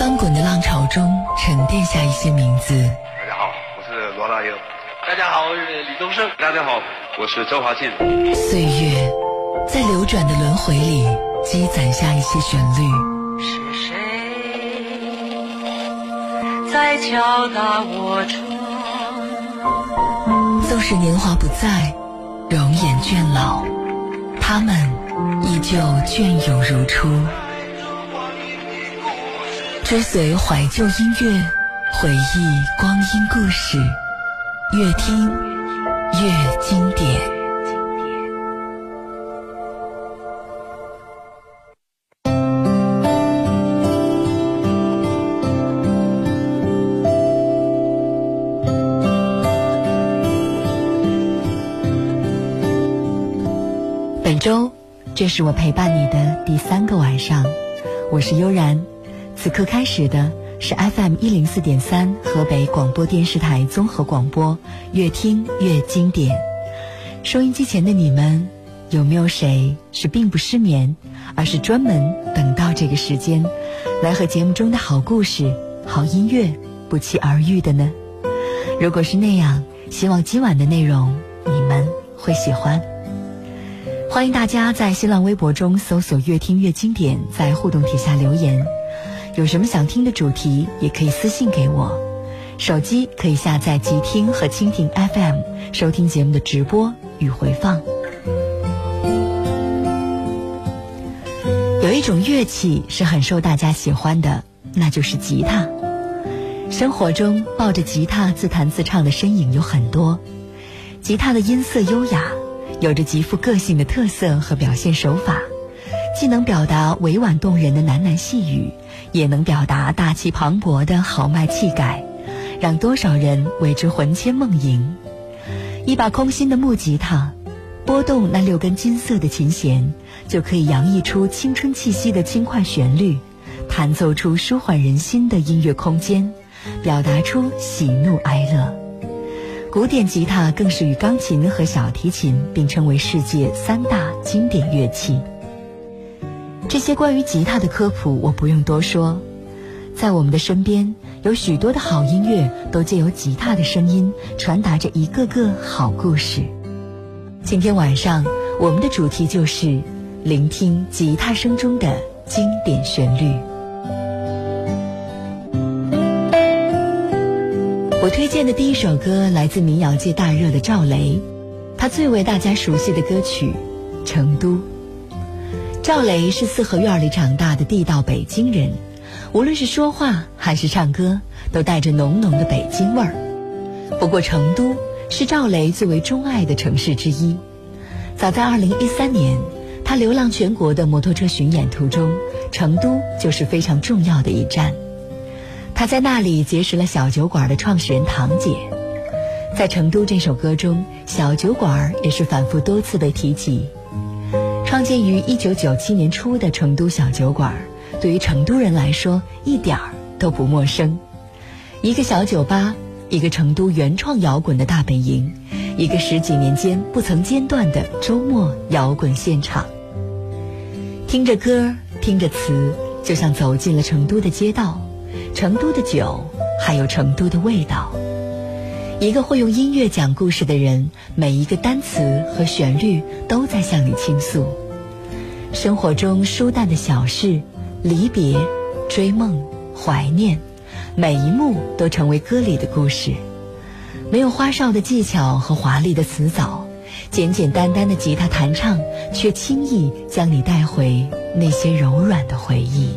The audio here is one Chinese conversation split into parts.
翻滚的浪潮中沉淀下一些名字。大家好，我是罗大佑。大家好，我是李宗盛。大家好，我是周华健。岁月在流转的轮回里积攒下一些旋律。是谁在敲打我窗？纵使年华不在，容颜倦老，他们依旧隽永如初。追随怀旧音乐，回忆光阴故事，越听越经典。本周，这是我陪伴你的第三个晚上，我是悠然。此刻开始的是 FM 一零四点三河北广播电视台综合广播，越听越经典。收音机前的你们，有没有谁是并不失眠，而是专门等到这个时间，来和节目中的好故事、好音乐不期而遇的呢？如果是那样，希望今晚的内容你们会喜欢。欢迎大家在新浪微博中搜索“越听越经典”，在互动帖下留言。有什么想听的主题，也可以私信给我。手机可以下载极听和蜻蜓 FM，收听节目的直播与回放。有一种乐器是很受大家喜欢的，那就是吉他。生活中抱着吉他自弹自唱的身影有很多。吉他的音色优雅，有着极富个性的特色和表现手法，既能表达委婉动人的喃喃细语。也能表达大气磅礴的豪迈气概，让多少人为之魂牵梦萦。一把空心的木吉他，拨动那六根金色的琴弦，就可以洋溢出青春气息的轻快旋律，弹奏出舒缓人心的音乐空间，表达出喜怒哀乐。古典吉他更是与钢琴和小提琴并称为世界三大经典乐器。这些关于吉他的科普我不用多说，在我们的身边有许多的好音乐都借由吉他的声音传达着一个个好故事。今天晚上我们的主题就是聆听吉他声中的经典旋律。我推荐的第一首歌来自民谣界大热的赵雷，他最为大家熟悉的歌曲《成都》。赵雷是四合院里长大的地道北京人，无论是说话还是唱歌，都带着浓浓的北京味儿。不过，成都是赵雷最为钟爱的城市之一。早在2013年，他流浪全国的摩托车巡演途中，成都就是非常重要的一站。他在那里结识了小酒馆的创始人唐姐。在《成都》这首歌中，小酒馆也是反复多次被提及。创建于一九九七年初的成都小酒馆，对于成都人来说一点儿都不陌生。一个小酒吧，一个成都原创摇滚的大本营，一个十几年间不曾间断的周末摇滚现场。听着歌，听着词，就像走进了成都的街道，成都的酒，还有成都的味道。一个会用音乐讲故事的人，每一个单词和旋律都在向你倾诉生活中疏淡的小事，离别、追梦、怀念，每一幕都成为歌里的故事。没有花哨的技巧和华丽的词藻，简简单单的吉他弹唱，却轻易将你带回那些柔软的回忆。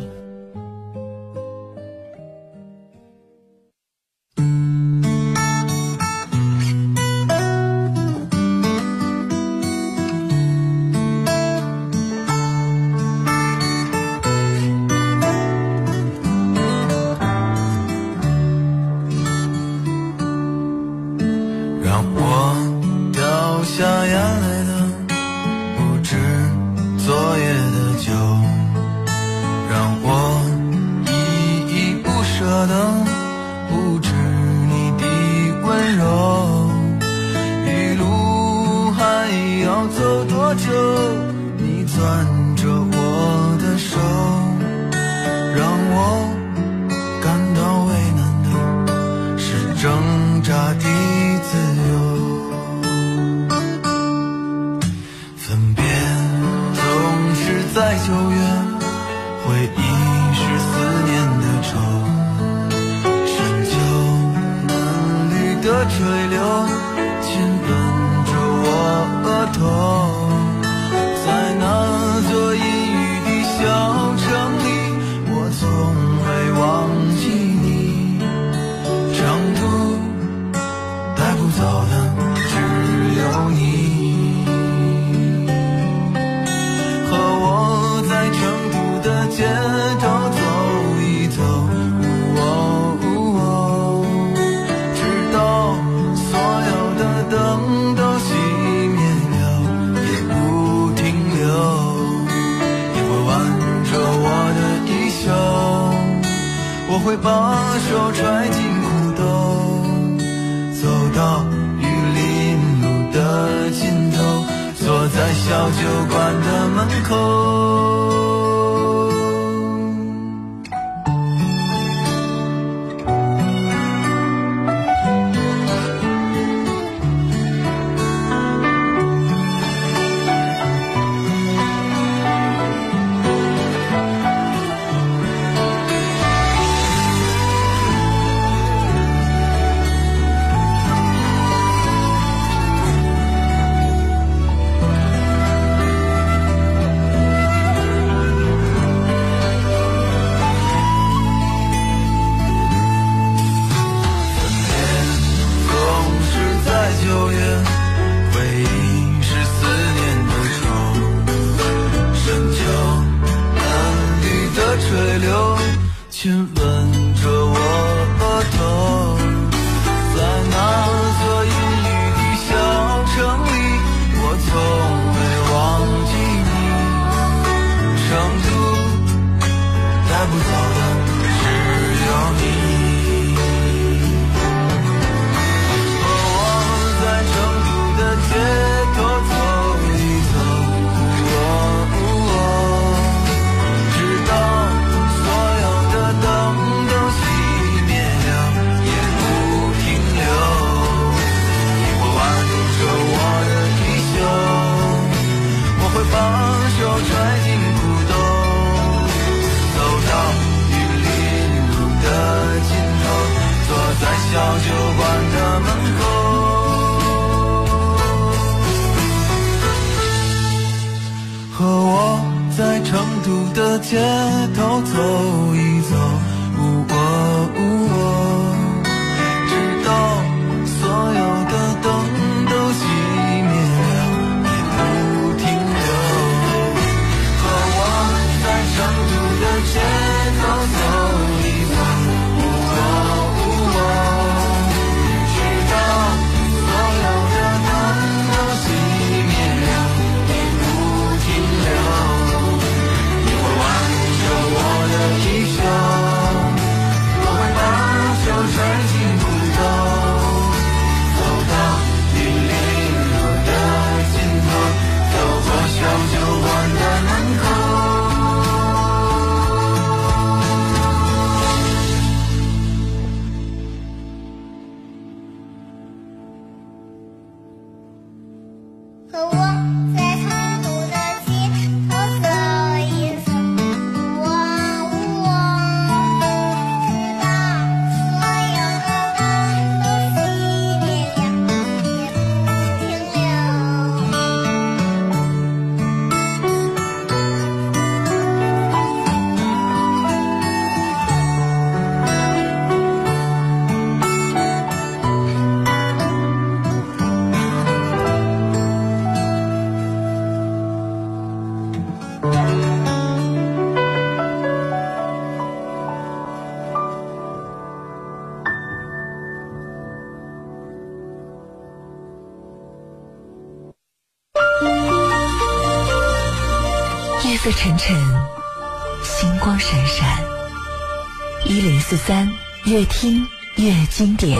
听越经典，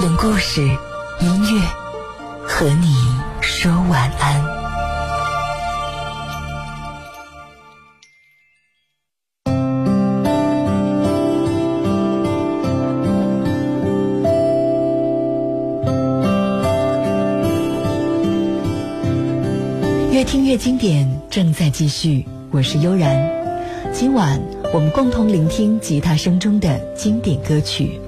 用故事、音乐和你说晚安。越听越经典，正在继续，我是悠然，今晚。我们共同聆听吉他声中的经典歌曲。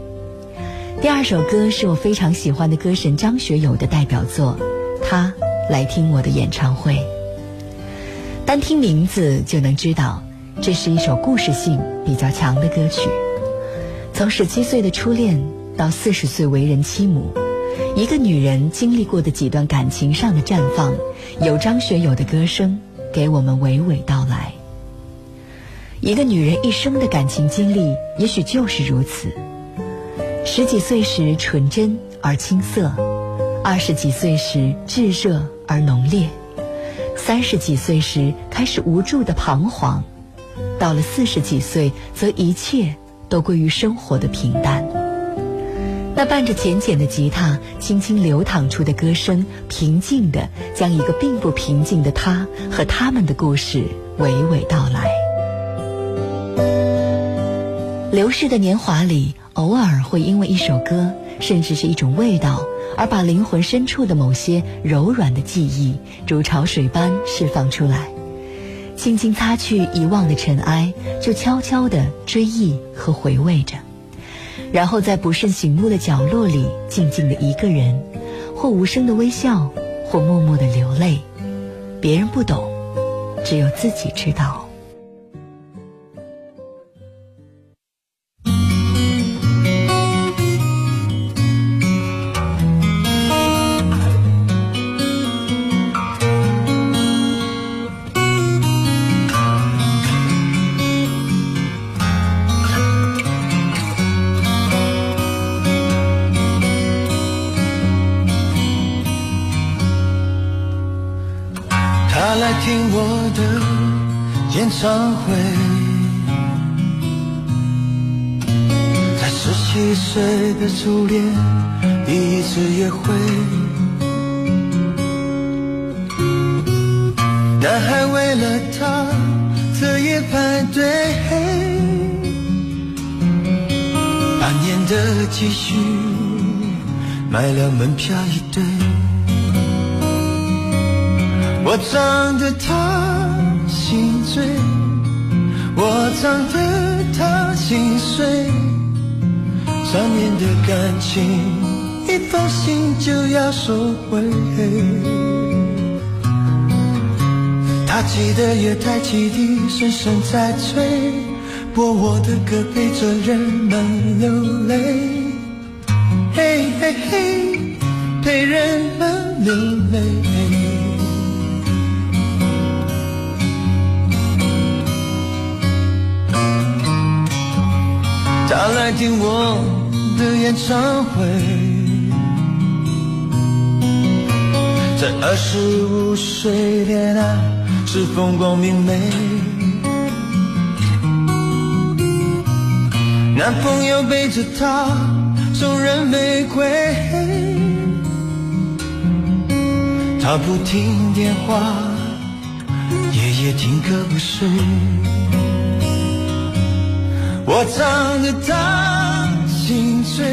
第二首歌是我非常喜欢的歌神张学友的代表作，他来听我的演唱会。单听名字就能知道，这是一首故事性比较强的歌曲。从十七岁的初恋到四十岁为人妻母，一个女人经历过的几段感情上的绽放，有张学友的歌声给我们娓娓道来。一个女人一生的感情经历，也许就是如此。十几岁时纯真而青涩，二十几岁时炙热而浓烈，三十几岁时开始无助的彷徨，到了四十几岁，则一切。都归于生活的平淡。那伴着浅浅的吉他，轻轻流淌出的歌声，平静地将一个并不平静的他和他们的故事娓娓道来。流逝的年华里，偶尔会因为一首歌，甚至是一种味道，而把灵魂深处的某些柔软的记忆，如潮水般释放出来。轻轻擦去遗忘的尘埃，就悄悄地追忆和回味着，然后在不甚醒目的角落里，静静的一个人，或无声的微笑，或默默的流泪，别人不懂，只有自己知道。门票一对，我唱的他心醉。我唱得他心碎，三年的感情，一封信就要收回。他记得月台汽笛声声在催，播我的歌陪着人们流泪，流泪。他来听我的演唱会，在二十五岁恋爱是风光明媚，男朋友背着她送人玫瑰，她不听电话，夜夜听歌不睡。我唱得他心碎，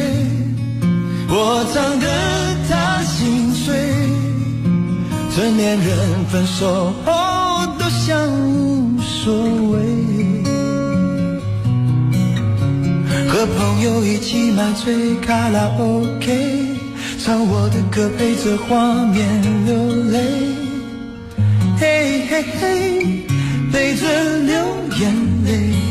我唱得他心碎，成年人分手后都像无所谓，和朋友一起买醉卡拉 OK，唱我的歌陪着画面流泪，嘿嘿嘿，陪着流眼泪。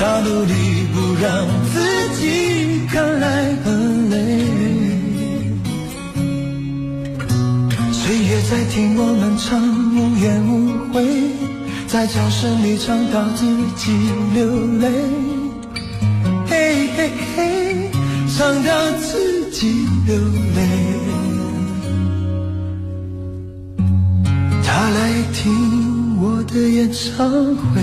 他努力不让自己看来很累。岁月在听我们唱无怨无悔，在教室里唱到自己流泪，嘿嘿嘿，唱到自己流泪。他来听我的演唱会，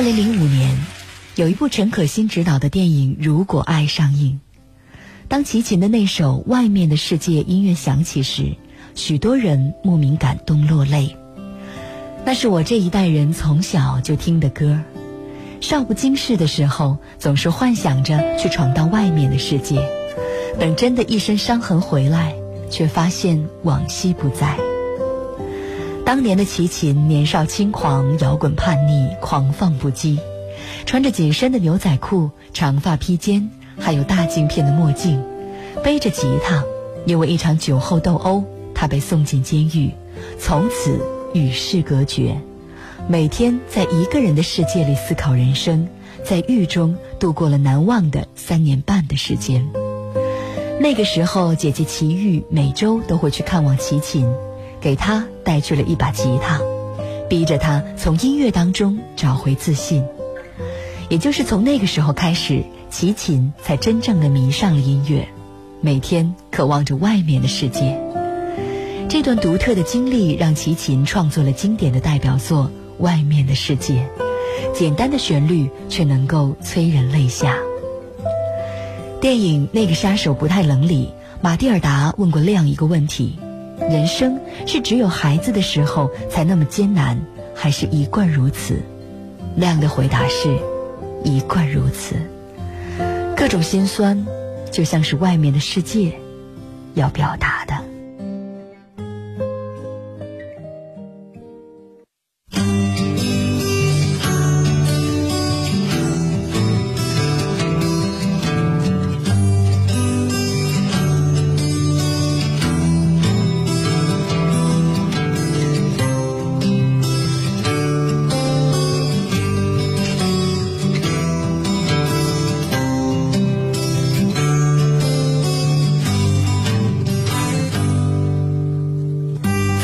二零零五年，有一部陈可辛执导的电影《如果爱》上映。当齐秦的那首《外面的世界》音乐响起时，许多人莫名感动落泪。那是我这一代人从小就听的歌。少不经事的时候，总是幻想着去闯荡外面的世界，等真的一身伤痕回来，却发现往昔不在。当年的齐秦年少轻狂，摇滚叛逆，狂放不羁，穿着紧身的牛仔裤，长发披肩，还有大镜片的墨镜，背着吉他，因为一场酒后斗殴，他被送进监狱，从此与世隔绝。每天在一个人的世界里思考人生，在狱中度过了难忘的三年半的时间。那个时候，姐姐齐豫每周都会去看望齐秦，给他带去了一把吉他，逼着他从音乐当中找回自信。也就是从那个时候开始，齐秦才真正的迷上了音乐，每天渴望着外面的世界。这段独特的经历让齐秦创作了经典的代表作。外面的世界，简单的旋律却能够催人泪下。电影《那个杀手不太冷》里，马蒂尔达问过这样一个问题：人生是只有孩子的时候才那么艰难，还是一贯如此？那样的回答是：一贯如此。各种心酸，就像是外面的世界要表达的。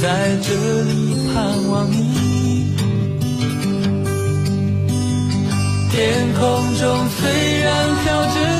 在这里盼望你。天空中虽然飘着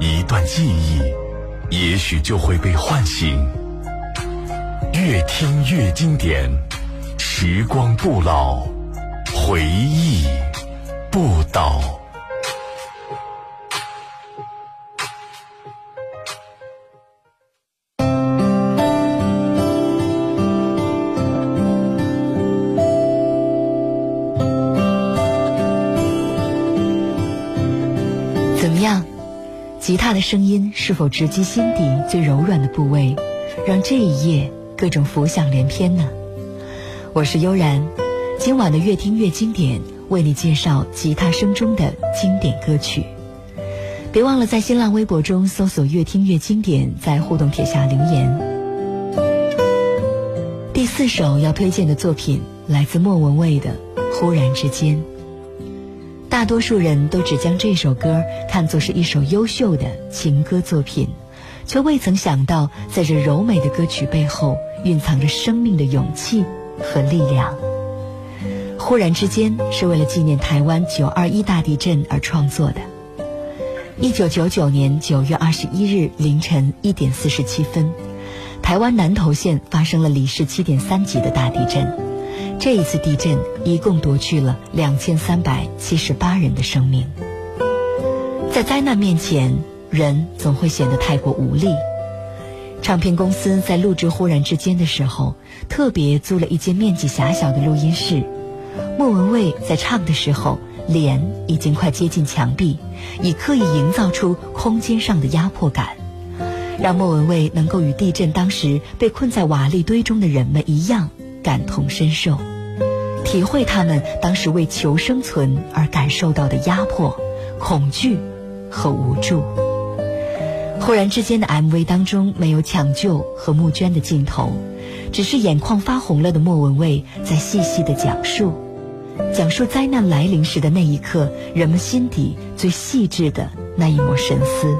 一段记忆，也许就会被唤醒。越听越经典，时光不老，回忆不倒。吉他的声音是否直击心底最柔软的部位，让这一夜各种浮想联翩呢？我是悠然，今晚的越听越经典，为你介绍吉他声中的经典歌曲。别忘了在新浪微博中搜索“越听越经典”，在互动帖下留言。第四首要推荐的作品来自莫文蔚的《忽然之间》。大多数人都只将这首歌看作是一首优秀的情歌作品，却未曾想到，在这柔美的歌曲背后，蕴藏着生命的勇气和力量。忽然之间，是为了纪念台湾九二一大地震而创作的。一九九九年九月二十一日凌晨一点四十七分，台湾南投县发生了里氏七点三级的大地震。这一次地震一共夺去了两千三百七十八人的生命。在灾难面前，人总会显得太过无力。唱片公司在录制《忽然之间》的时候，特别租了一间面积狭小的录音室。莫文蔚在唱的时候，脸已经快接近墙壁，以刻意营造出空间上的压迫感，让莫文蔚能够与地震当时被困在瓦砾堆中的人们一样感同身受，体会他们当时为求生存而感受到的压迫、恐惧和无助。忽然之间的 MV 当中没有抢救和募捐的镜头，只是眼眶发红了的莫文蔚在细细的讲述，讲述灾难来临时的那一刻，人们心底最细致的那一抹神思。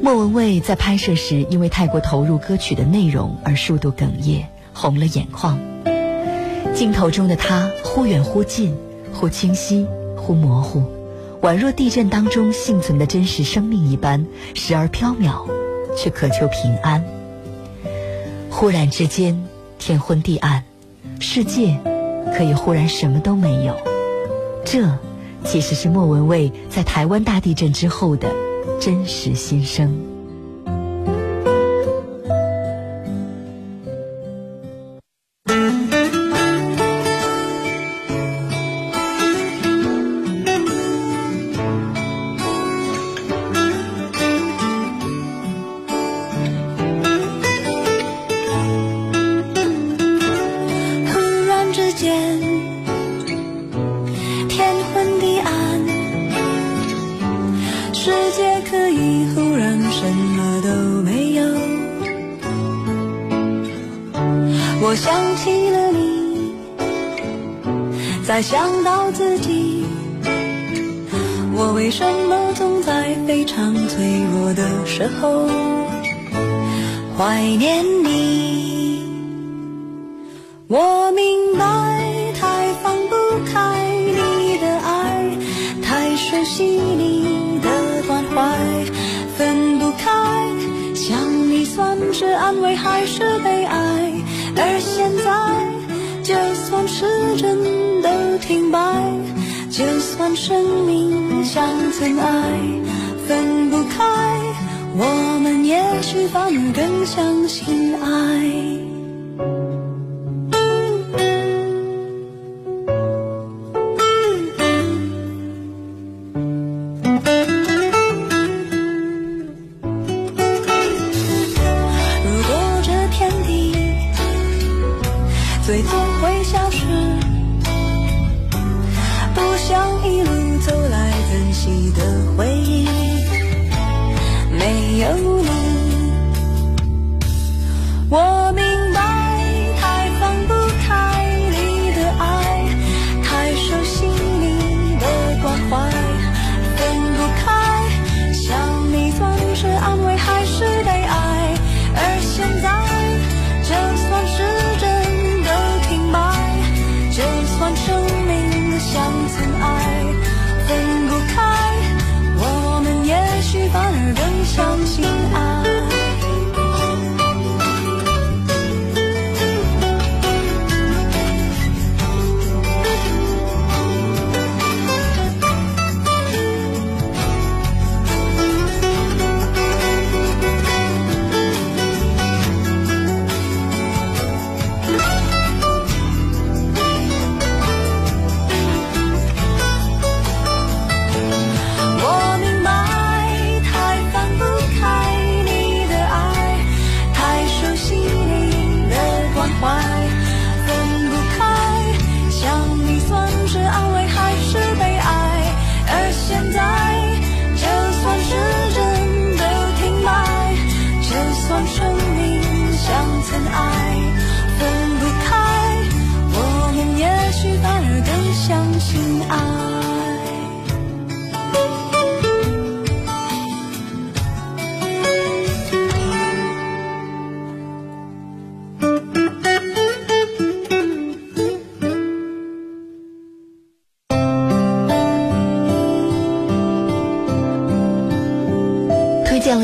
莫文蔚在拍摄时因为太过投入歌曲的内容而数度哽咽，红了眼眶。镜头中的他忽远忽近，忽清晰，忽模糊。宛若地震当中幸存的真实生命一般，时而飘渺，却渴求平安。忽然之间，天昏地暗，世界可以忽然什么都没有。这，其实是莫文蔚在台湾大地震之后的真实心声。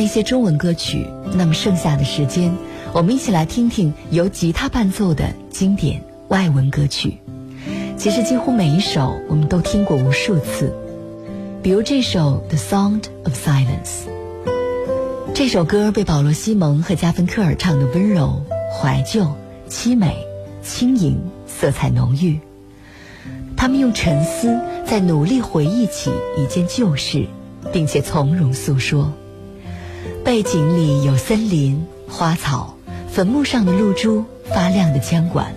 一些中文歌曲，那么剩下的时间，我们一起来听听由吉他伴奏的经典《外文歌曲。其实几乎每一首我们都听过无数次，比如这首《The Sound of Silence》。这首歌被保罗·西蒙和加芬克尔唱的温柔、怀旧、凄美、轻盈，色彩浓郁。他们用沉思在努力回忆起一件旧事，并且从容诉说。背景里有森林、花草、坟墓上的露珠、发亮的枪管。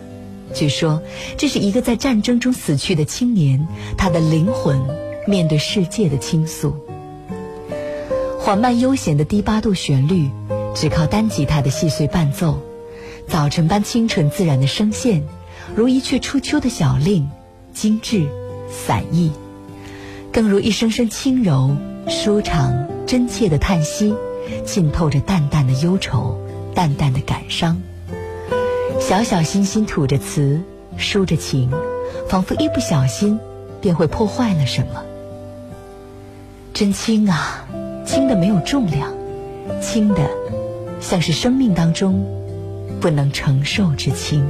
据说，这是一个在战争中死去的青年，他的灵魂面对世界的倾诉。缓慢悠闲的低八度旋律，只靠单吉他的细碎伴奏，早晨般清纯自然的声线，如一阙初秋的小令，精致、散逸，更如一声声轻柔、舒长、真切的叹息，浸透着淡淡的忧愁、淡淡的感伤。小小心心吐着词，抒着情，仿佛一不小心便会破坏了什么。真轻啊，轻的没有重量，轻的像是生命当中不能承受之轻。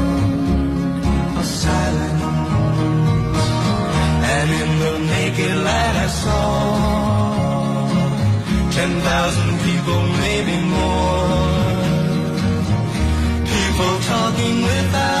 ten thousand people, maybe more. People talking without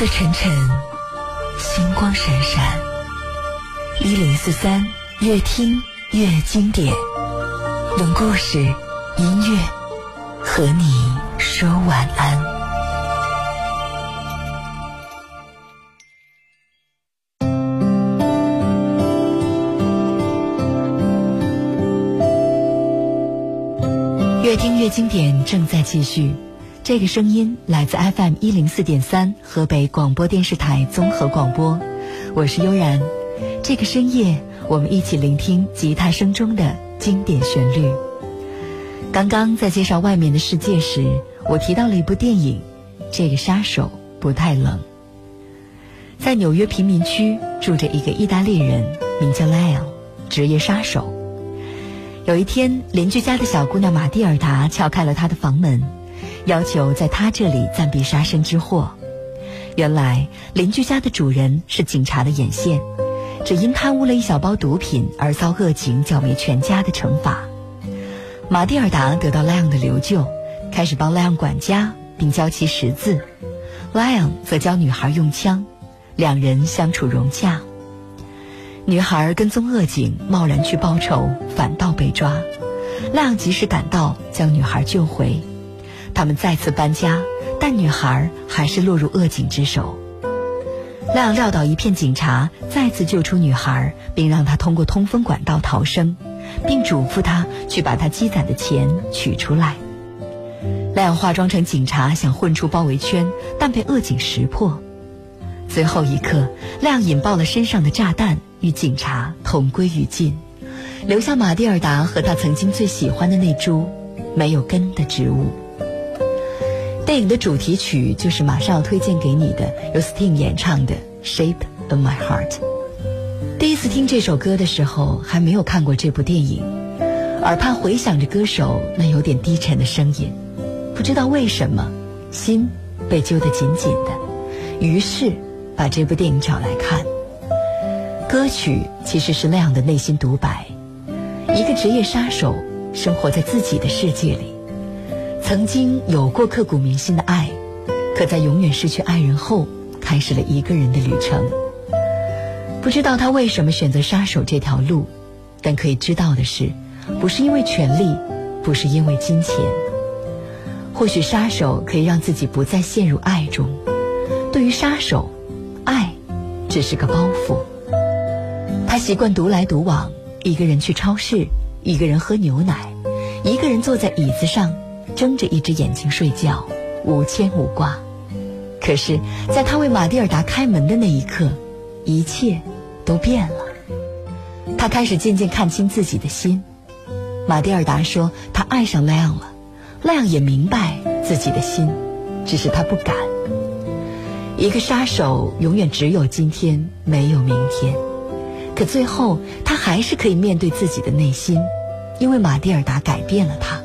色沉沉，星光闪闪。一零四三，越听越经典，用故事、音乐和你说晚安。越听越经典正在继续。这个声音来自 FM 一零四点三河北广播电视台综合广播，我是悠然。这个深夜，我们一起聆听吉他声中的经典旋律。刚刚在介绍外面的世界时，我提到了一部电影，《这个杀手不太冷》。在纽约贫民区住着一个意大利人，名叫莱昂，职业杀手。有一天，邻居家的小姑娘玛蒂尔达敲开了他的房门，要求在他这里暂避杀身之祸。原来，邻居家的主人是警察的眼线，只因贪污了一小包毒品而遭恶警剿灭全家的惩罚。玛蒂尔达得到莱昂的留救，开始帮莱昂管家，并教其识字。莱昂则教女孩用枪，两人相处融洽。女孩跟踪恶警，贸然去报仇，反倒被抓。莱昂及时赶到，将女孩救回。他们再次搬家，但女孩还是落入恶警之手。亮撂倒一片警察，再次救出女孩，并让她通过通风管道逃生。并嘱咐她去把她积攒的钱取出来。亮化妆成警察，想混出包围圈，但被恶警识破。最后一刻，亮引爆了身上的炸弹，与警察同归于尽，留下马蒂尔达和他曾经最喜欢的那株没有根的植物。电影的主题曲就是马上要推荐给你的，由 Sting 演唱的《Shape of My Heart》。第一次听这首歌的时候，还没有看过这部电影，耳畔回响着歌手那有点低沉的声音，不知道为什么，心被揪得紧紧的，于是把这部电影找来看。歌曲其实是那样的内心独白：一个职业杀手生活在自己的世界里，曾经有过刻骨铭心的爱，可在永远失去爱人后，开始了一个人的旅程。不知道他为什么选择杀手这条路，但可以知道的是，不是因为权力，不是因为金钱。或许杀手可以让自己不再陷入爱中。对于杀手，爱只是个包袱。他习惯独来独往，一个人去超市，一个人喝牛奶，一个人坐在椅子上，睁着一只眼睛睡觉，无牵无挂。可是，在他为马蒂尔达开门的那一刻，一切。都变了，他开始渐渐看清自己的心。马蒂尔达说：“他爱上莱昂了，莱昂也明白自己的心，只是他不敢。一个杀手永远只有今天，没有明天。可最后，他还是可以面对自己的内心，因为马蒂尔达改变了他。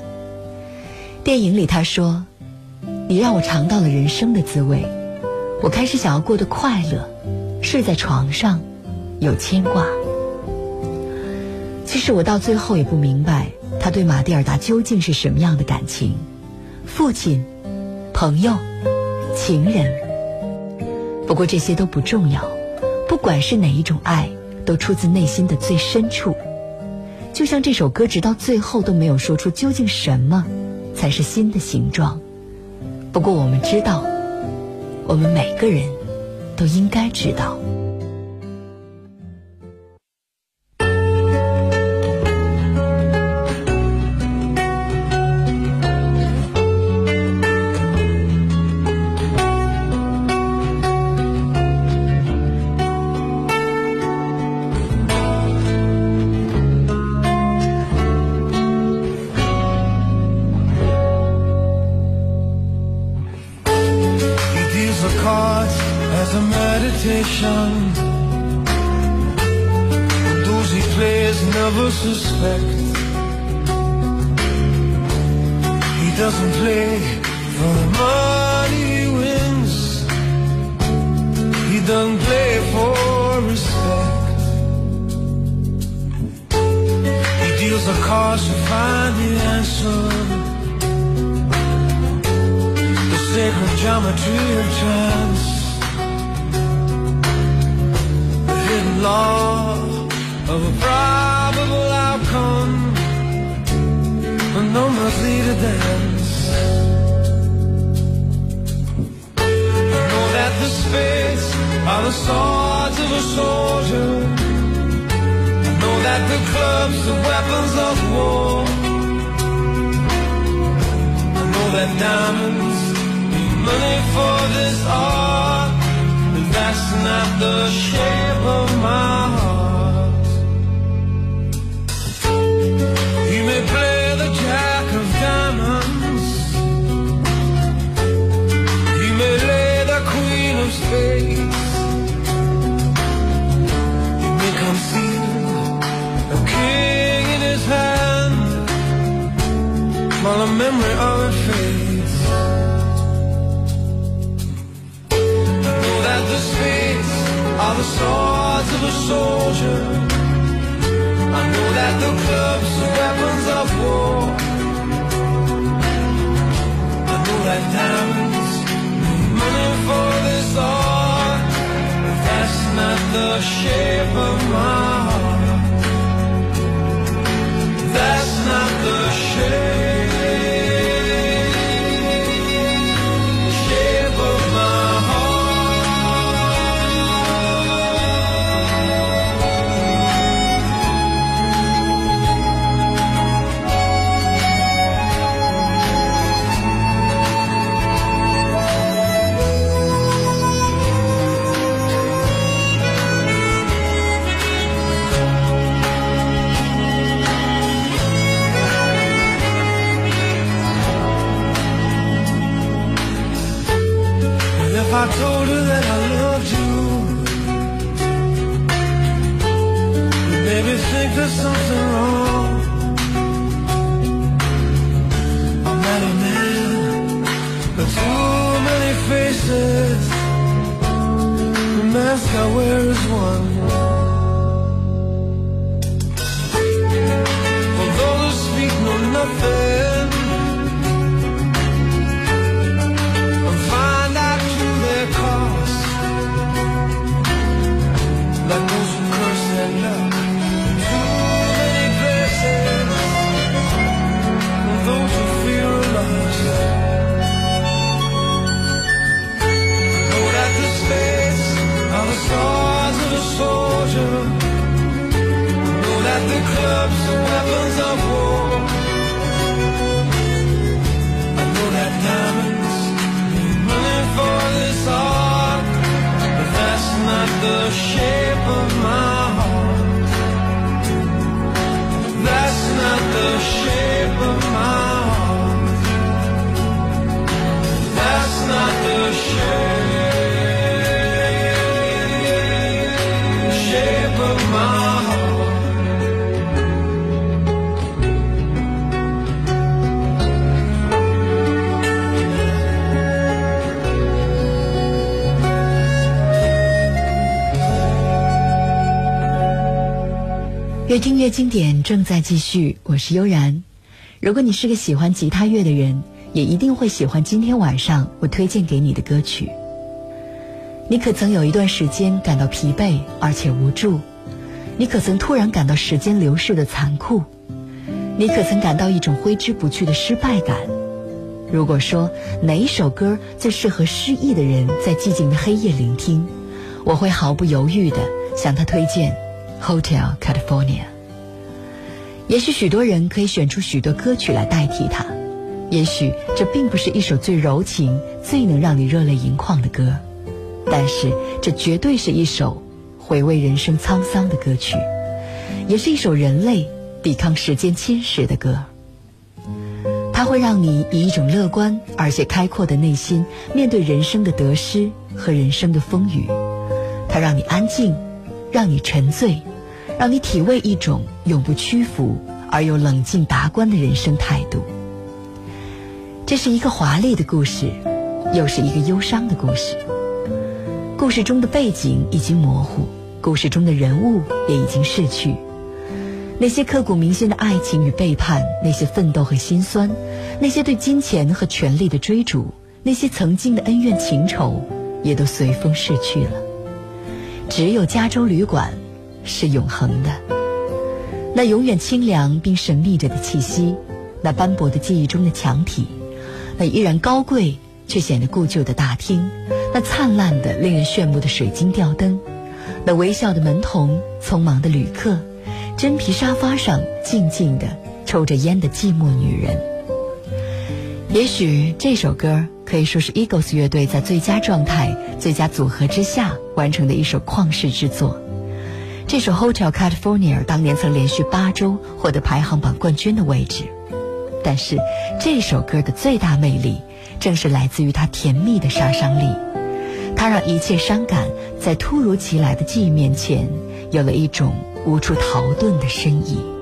电影里他说：‘你让我尝到了人生的滋味，我开始想要过得快乐，睡在床上。’”有牵挂。其实我到最后也不明白，他对马蒂尔达究竟是什么样的感情？父亲、朋友、情人。不过这些都不重要，不管是哪一种爱，都出自内心的最深处。就像这首歌，直到最后都没有说出究竟什么才是新的形状。不过我们知道，我们每个人都应该知道。loves the weapons of war. I know that diamonds need money for this art, but that's not the shape of my heart. While the memory of it fades. Know that the spades are the swords of a soldier. I know that the clubs are weapons of war. I know that diamonds need money for this art. But that's not the shape of my heart. That's not the. Shape I told her that I loved you, maybe think there's something wrong. I'm not a man with too many faces. The mask I wear is one. 越听越经典正在继续，我是悠然。如果你是个喜欢吉他乐的人，也一定会喜欢今天晚上我推荐给你的歌曲。你可曾有一段时间感到疲惫而且无助？你可曾突然感到时间流逝的残酷？你可曾感到一种挥之不去的失败感？如果说哪一首歌最适合失意的人在寂静的黑夜聆听，我会毫不犹豫地向他推荐《Hotel California》。也许许多人可以选出许多歌曲来代替它，也许这并不是一首最柔情、最能让你热泪盈眶的歌，但是这绝对是一首回味人生沧桑的歌曲，也是一首人类抵抗时间侵蚀的歌。它会让你以一种乐观而且开阔的内心面对人生的得失和人生的风雨，它让你安静，让你沉醉，让你体味一种永不屈服而又冷静达观的人生态度。这是一个华丽的故事，又是一个忧伤的故事。故事中的背景已经模糊，故事中的人物也已经逝去。那些刻骨铭心的爱情与背叛，那些奋斗和心酸，那些对金钱和权力的追逐，那些曾经的恩怨情仇，也都随风逝去了。只有加州旅馆是永恒的，那永远清凉并神秘着的气息，那斑驳的记忆中的墙体，那依然高贵却显得故旧的大厅，那灿烂的令人炫目的水晶吊灯，那微笑的门童，匆忙的旅客。真皮沙发上静静的抽着烟的寂寞女人，也许这首歌可以说是 eagles 乐队在最佳状态最佳组合之下完成的一首旷世之作。这首 hotel california 当年曾连续八周获得排行榜冠军的位置。但是这首歌的最大魅力正是来自于它甜蜜的杀伤力。它让一切伤感在突如其来的记忆面前有了一种无处逃遁的深意。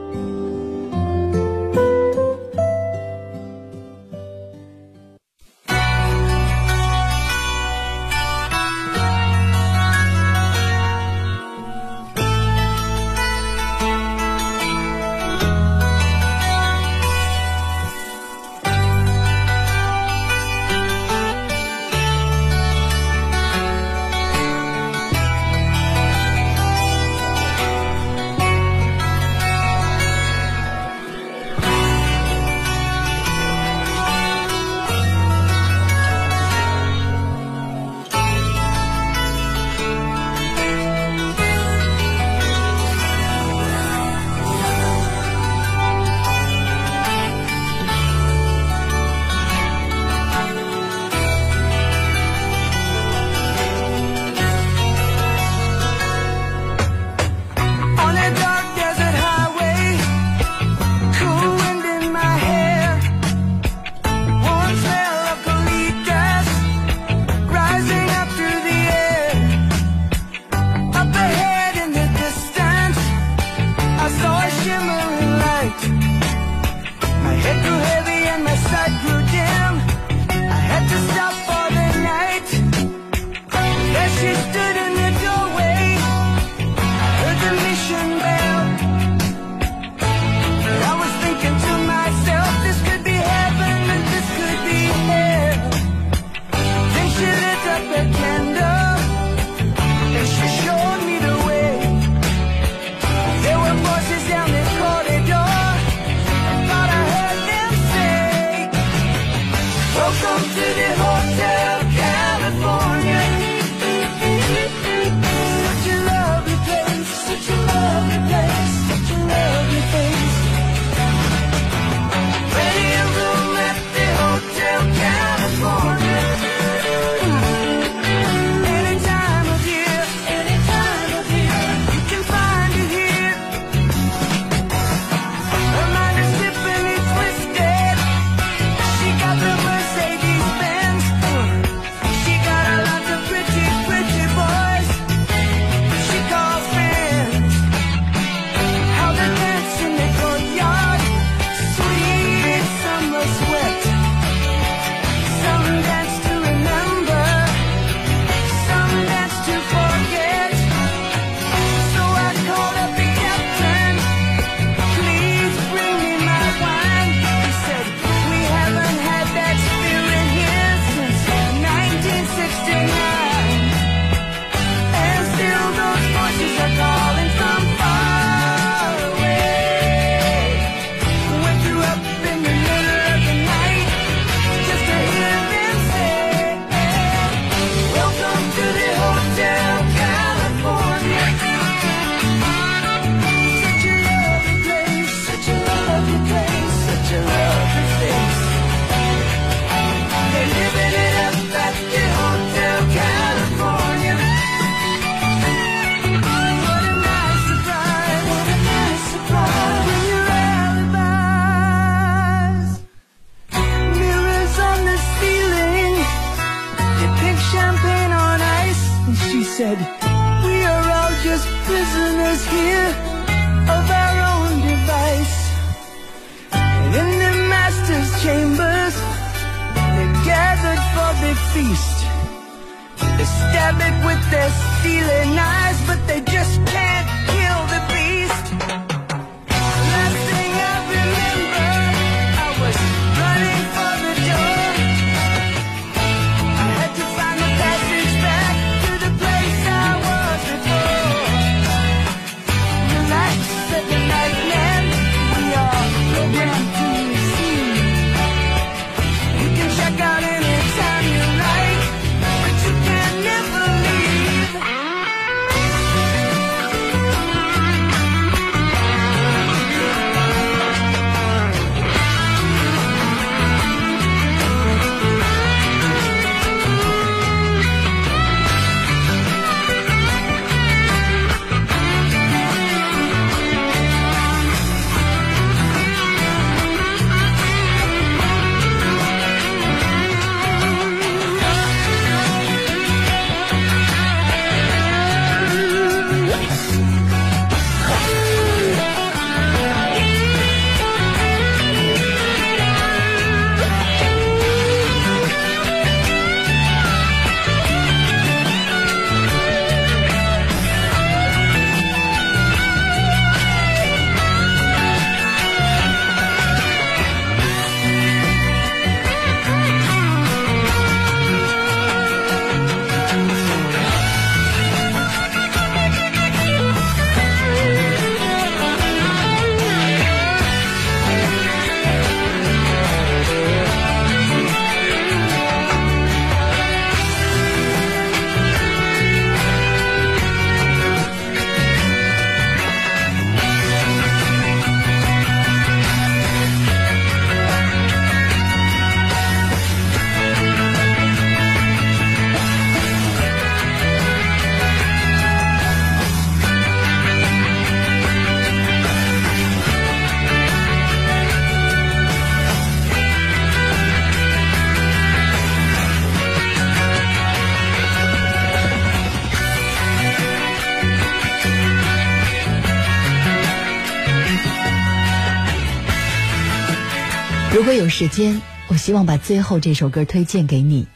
如果有时间，我希望把最后这首歌推荐给你，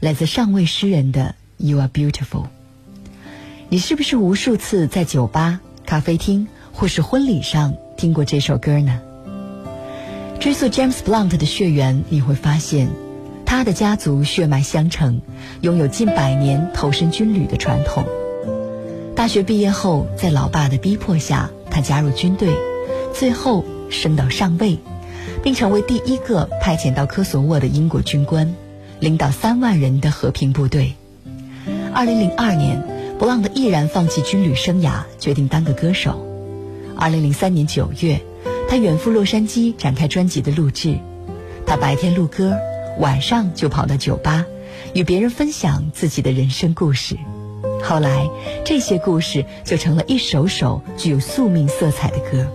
来自上位诗人的《You Are Beautiful》。你是不是无数次在酒吧、咖啡厅或是婚礼上听过这首歌呢？追溯 James Blunt 的血缘，你会发现，他的家族血脉相承，拥有近百年投身军旅的传统。大学毕业后，在老爸的逼迫下，他加入军队，最后升到上尉。并成为第一个派遣到科索沃的英国军官，领导三万人的和平部队。二零零二年，布朗的毅然放弃军旅生涯，决定当个歌手。二零零三年九月，他远赴洛杉矶展开专辑的录制。他白天录歌，晚上就跑到酒吧，与别人分享自己的人生故事。后来，这些故事就成了一首首具有宿命色彩的歌。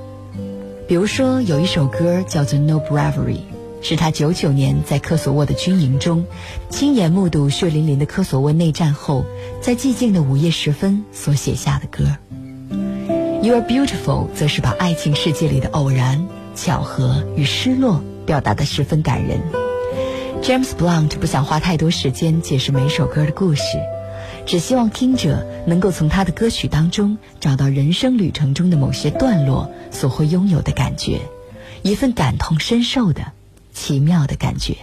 比如说，有一首歌叫做《No Bravery》，是他九九年在科索沃的军营中，亲眼目睹血淋淋的科索沃内战后，在寂静的午夜时分所写下的歌。《You Are Beautiful》则是把爱情世界里的偶然、巧合与失落表达得十分感人。James Blunt 不想花太多时间解释每首歌的故事。只希望听者能够从他的歌曲当中找到人生旅程中的某些段落所会拥有的感觉，一份感同身受的奇妙的感觉。